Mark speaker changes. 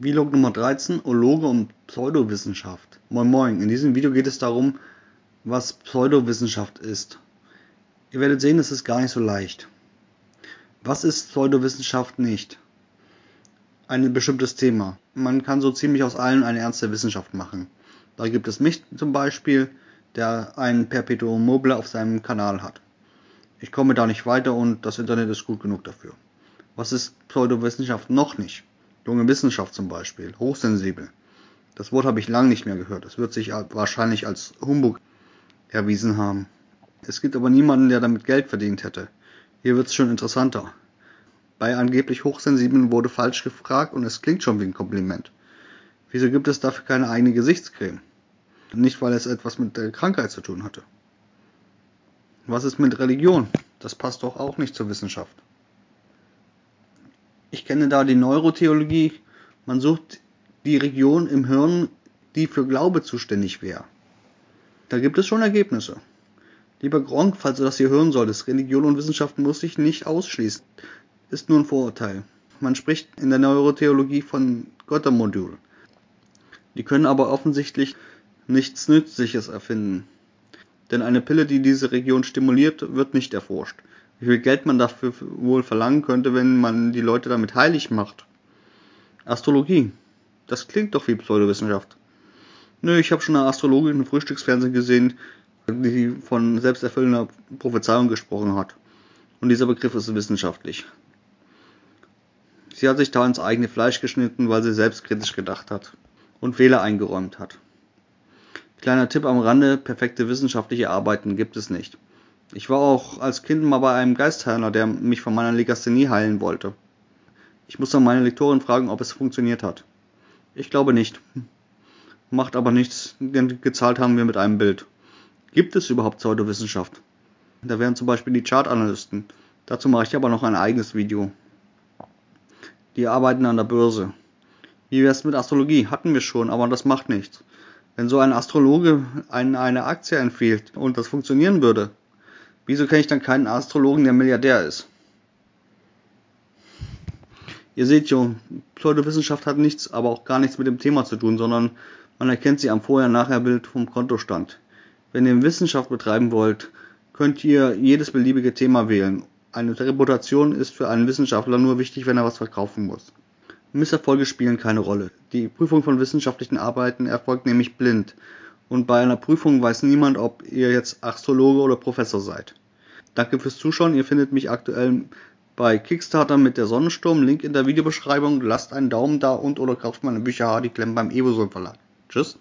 Speaker 1: Vlog Nummer 13, Ologe und Pseudowissenschaft. Moin Moin, in diesem Video geht es darum, was Pseudowissenschaft ist. Ihr werdet sehen, es ist gar nicht so leicht. Was ist Pseudowissenschaft nicht? Ein bestimmtes Thema. Man kann so ziemlich aus allen eine ernste Wissenschaft machen. Da gibt es mich zum Beispiel, der ein Perpetuum mobile auf seinem Kanal hat. Ich komme da nicht weiter und das Internet ist gut genug dafür. Was ist Pseudowissenschaft noch nicht? Junge Wissenschaft zum Beispiel, hochsensibel. Das Wort habe ich lang nicht mehr gehört. Es wird sich wahrscheinlich als Humbug erwiesen haben. Es gibt aber niemanden, der damit Geld verdient hätte. Hier wird es schon interessanter. Bei angeblich Hochsensiblen wurde falsch gefragt und es klingt schon wie ein Kompliment. Wieso gibt es dafür keine eigene Gesichtscreme? Nicht, weil es etwas mit der Krankheit zu tun hatte. Was ist mit Religion? Das passt doch auch nicht zur Wissenschaft. Ich kenne da die Neurotheologie. Man sucht die Region im Hirn, die für Glaube zuständig wäre. Da gibt es schon Ergebnisse. Lieber Gronk, falls du das hier hören solltest, Religion und Wissenschaft muss sich nicht ausschließen. Ist nur ein Vorurteil. Man spricht in der Neurotheologie von Göttermodul. Die können aber offensichtlich nichts Nützliches erfinden. Denn eine Pille, die diese Region stimuliert, wird nicht erforscht wie viel Geld man dafür wohl verlangen könnte, wenn man die Leute damit heilig macht. Astrologie. Das klingt doch wie Pseudowissenschaft. Nö, ich habe schon eine Astrologin im Frühstücksfernsehen gesehen, die von selbsterfüllender Prophezeiung gesprochen hat. Und dieser Begriff ist wissenschaftlich. Sie hat sich da ins eigene Fleisch geschnitten, weil sie selbstkritisch gedacht hat und Fehler eingeräumt hat. Kleiner Tipp am Rande, perfekte wissenschaftliche Arbeiten gibt es nicht. Ich war auch als Kind mal bei einem Geistheiler, der mich von meiner Legasthenie heilen wollte. Ich muss dann meine Lektorin fragen, ob es funktioniert hat. Ich glaube nicht. Macht aber nichts, denn gezahlt haben wir mit einem Bild. Gibt es überhaupt Pseudowissenschaft? Da wären zum Beispiel die Chartanalysten. Dazu mache ich aber noch ein eigenes Video. Die arbeiten an der Börse. Wie wär's mit Astrologie? Hatten wir schon, aber das macht nichts. Wenn so ein Astrologe eine Aktie empfiehlt und das funktionieren würde, Wieso kenne ich dann keinen Astrologen, der Milliardär ist? Ihr seht schon, Pseudowissenschaft hat nichts, aber auch gar nichts mit dem Thema zu tun, sondern man erkennt sie am Vorher-Nachher-Bild vom Kontostand. Wenn ihr Wissenschaft betreiben wollt, könnt ihr jedes beliebige Thema wählen. Eine Reputation ist für einen Wissenschaftler nur wichtig, wenn er was verkaufen muss. Misserfolge spielen keine Rolle. Die Prüfung von wissenschaftlichen Arbeiten erfolgt nämlich blind und bei einer Prüfung weiß niemand, ob ihr jetzt Astrologe oder Professor seid. Danke fürs Zuschauen. Ihr findet mich aktuell bei Kickstarter mit der Sonnensturm. Link in der Videobeschreibung. Lasst einen Daumen da und oder kauft meine Bücher Hardy Klemm beim Evosol Verlag. Tschüss.